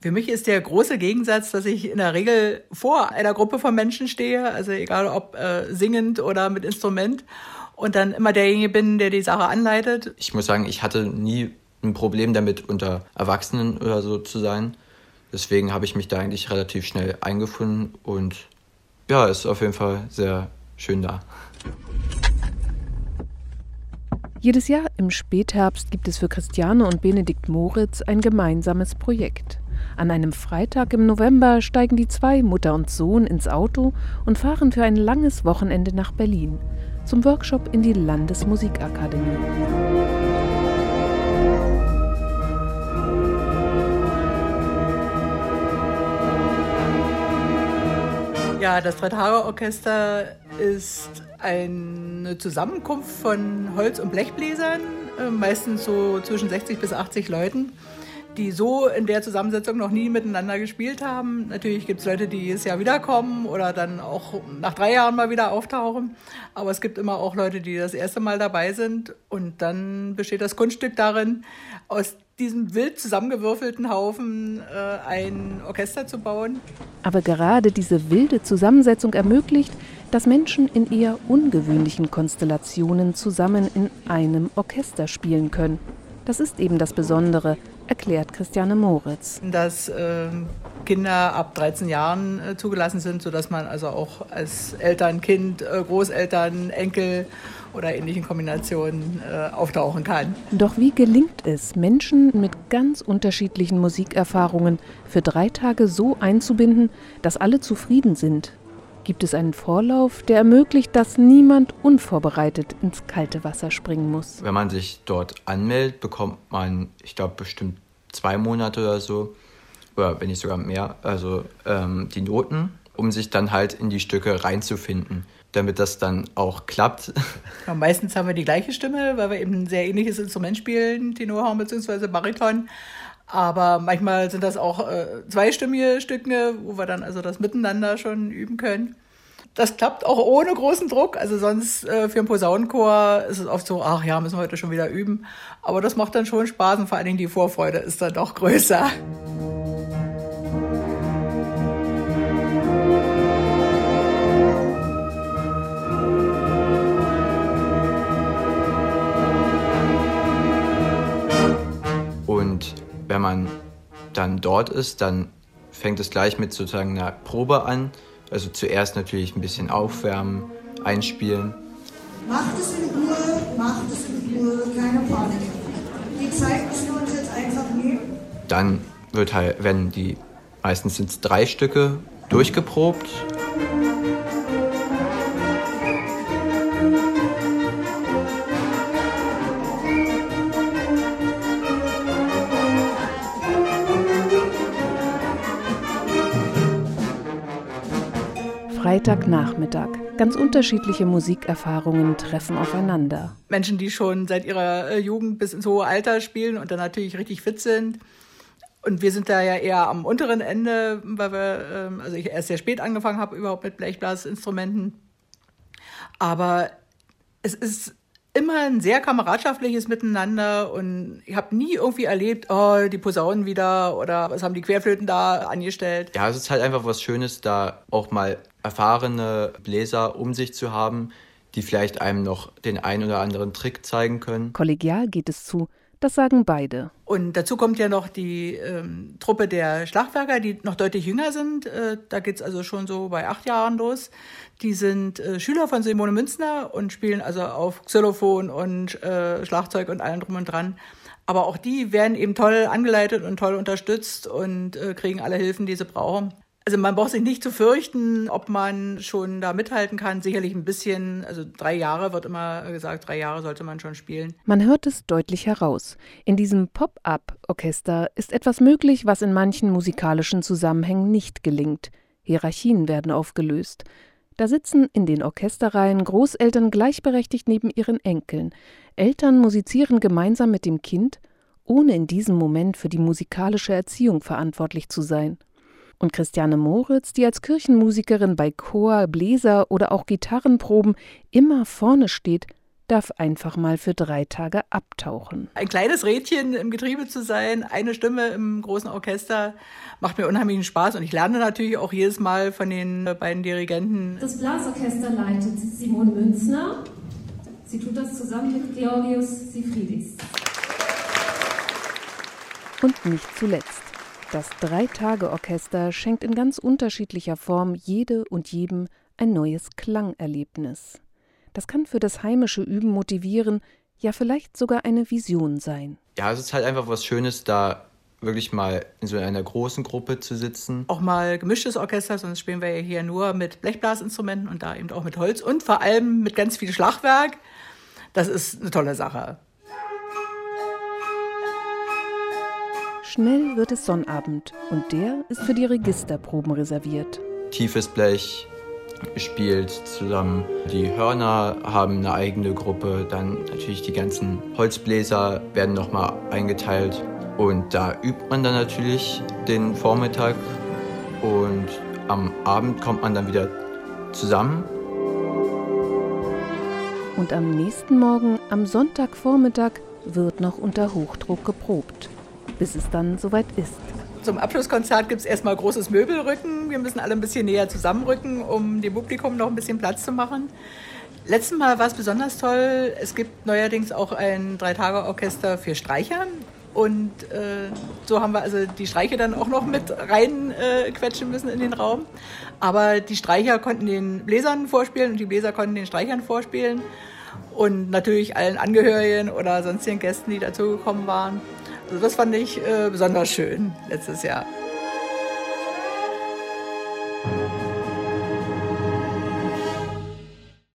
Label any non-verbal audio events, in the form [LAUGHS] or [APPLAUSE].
Für mich ist der große Gegensatz, dass ich in der Regel vor einer Gruppe von Menschen stehe, also egal ob äh, singend oder mit Instrument, und dann immer derjenige bin, der die Sache anleitet. Ich muss sagen, ich hatte nie ein Problem damit, unter Erwachsenen oder so zu sein. Deswegen habe ich mich da eigentlich relativ schnell eingefunden und ja, ist auf jeden Fall sehr schön da. Jedes Jahr im Spätherbst gibt es für Christiane und Benedikt Moritz ein gemeinsames Projekt. An einem Freitag im November steigen die zwei, Mutter und Sohn, ins Auto und fahren für ein langes Wochenende nach Berlin zum Workshop in die Landesmusikakademie. Ja, das Drei-Tage-Orchester ist eine Zusammenkunft von Holz- und Blechbläsern, äh, meistens so zwischen 60 bis 80 Leuten, die so in der Zusammensetzung noch nie miteinander gespielt haben. Natürlich gibt es Leute, die jedes Jahr wiederkommen oder dann auch nach drei Jahren mal wieder auftauchen. Aber es gibt immer auch Leute, die das erste Mal dabei sind. Und dann besteht das Kunststück darin, aus diesem wild zusammengewürfelten Haufen äh, ein Orchester zu bauen. Aber gerade diese wilde Zusammensetzung ermöglicht, dass Menschen in eher ungewöhnlichen Konstellationen zusammen in einem Orchester spielen können. Das ist eben das Besondere, erklärt Christiane Moritz. Dass äh, Kinder ab 13 Jahren äh, zugelassen sind, sodass man also auch als Eltern, Kind, äh, Großeltern, Enkel oder ähnlichen Kombinationen äh, auftauchen kann. Doch wie gelingt es, Menschen mit ganz unterschiedlichen Musikerfahrungen für drei Tage so einzubinden, dass alle zufrieden sind? Gibt es einen Vorlauf, der ermöglicht, dass niemand unvorbereitet ins kalte Wasser springen muss? Wenn man sich dort anmeldet, bekommt man, ich glaube, bestimmt zwei Monate oder so, oder wenn nicht sogar mehr, also ähm, die Noten, um sich dann halt in die Stücke reinzufinden damit das dann auch klappt. [LAUGHS] Ja, meistens haben wir die gleiche Stimme, weil wir eben ein sehr ähnliches Instrument spielen, Tenorhorn bzw. Bariton. Aber manchmal sind das auch äh, zweistimmige Stücke, wo wir dann also das Miteinander schon üben können. Das klappt auch ohne großen Druck. Also sonst äh, für einen Posaunenchor ist es oft so, ach ja, müssen wir heute schon wieder üben. Aber das macht dann schon Spaß und vor allen Dingen die Vorfreude ist dann doch [LAUGHS] größer. Wenn man dann dort ist, dann fängt es gleich mit sozusagen einer Probe an. Also zuerst natürlich ein bisschen aufwärmen, einspielen. Macht es in Ruhe, macht es in Ruhe, keine Panik. Die Zeit müssen wir uns jetzt einfach nehmen. Dann wird halt, wenn die, meistens sind es drei Stücke, durchgeprobt Freitagnachmittag. Ganz unterschiedliche Musikerfahrungen treffen aufeinander. Menschen, die schon seit ihrer äh, Jugend bis ins hohe Alter spielen und dann natürlich richtig fit sind. Und wir sind da ja eher am unteren Ende, weil wir, ähm, also ich erst sehr spät angefangen habe überhaupt mit Blechblasinstrumenten. Aber es ist immer ein sehr kameradschaftliches Miteinander und ich habe nie irgendwie erlebt, oh, die Posaunen wieder oder was haben die Querflöten da angestellt. Ja, es ist halt einfach was Schönes, da auch mal erfahrene Bläser um sich zu haben, die vielleicht einem noch den einen oder anderen Trick zeigen können. Kollegial geht es zu. Das sagen beide. Und dazu kommt ja noch die ähm, Truppe der Schlagwerker, die noch deutlich jünger sind. Äh, da es also schon so bei acht Jahren los. Die sind äh, Schüler von Simone Münzner und spielen also auf Xylophon und äh, Schlagzeug und allem drum und dran. Aber auch die werden eben toll angeleitet und toll unterstützt und äh, kriegen alle Hilfen, die sie brauchen. Also man braucht sich nicht zu fürchten, ob man schon da mithalten kann. Sicherlich ein bisschen, also drei Jahre wird immer gesagt, drei Jahre sollte man schon spielen. Man hört es deutlich heraus. In diesem Pop-up-Orchester ist etwas möglich, was in manchen musikalischen Zusammenhängen nicht gelingt. Hierarchien werden aufgelöst. Da sitzen in den Orchesterreihen Großeltern gleichberechtigt neben ihren Enkeln. Eltern musizieren gemeinsam mit dem Kind, ohne in diesem Moment für die musikalische Erziehung verantwortlich zu sein. Und Christiane Moritz, die als Kirchenmusikerin bei Chor, Bläser oder auch Gitarrenproben immer vorne steht, darf einfach mal für drei Tage abtauchen. Ein kleines Rädchen im Getriebe zu sein, eine Stimme im großen Orchester, macht mir unheimlichen Spaß und ich lerne natürlich auch jedes Mal von den beiden Dirigenten. Das Blasorchester leitet Simon Münzner. Sie tut das zusammen mit Georgios Sifridis. Und nicht zuletzt. Das Drei-Tage-Orchester schenkt in ganz unterschiedlicher Form jede und jedem ein neues Klangerlebnis. Das kann für das heimische Üben motivieren, ja vielleicht sogar eine Vision sein. Ja, es ist halt einfach was Schönes, da wirklich mal in so einer großen Gruppe zu sitzen. Auch mal gemischtes Orchester, sonst spielen wir ja hier nur mit Blechblasinstrumenten und da eben auch mit Holz und vor allem mit ganz viel Schlagwerk. Das ist eine tolle Sache. Schnell wird es Sonnabend und der ist für die Registerproben reserviert. Tiefes Blech spielt zusammen. Die Hörner haben eine eigene Gruppe. Dann natürlich die ganzen Holzbläser werden nochmal eingeteilt. Und da übt man dann natürlich den Vormittag. Und am Abend kommt man dann wieder zusammen. Und am nächsten Morgen, am Sonntagvormittag, wird noch unter Hochdruck geprobt bis es dann soweit ist. Zum Abschlusskonzert gibt es erstmal großes Möbelrücken. Wir müssen alle ein bisschen näher zusammenrücken, um dem Publikum noch ein bisschen Platz zu machen. Letztes Mal war es besonders toll. Es gibt neuerdings auch ein Drei-Tage-Orchester für Streicher. Und äh, so haben wir also die Streicher dann auch noch mit reinquetschen äh, müssen in den Raum. Aber die Streicher konnten den Bläsern vorspielen und die Bläser konnten den Streichern vorspielen. Und natürlich allen Angehörigen oder sonstigen Gästen, die dazugekommen waren. Das fand ich äh, besonders schön letztes Jahr.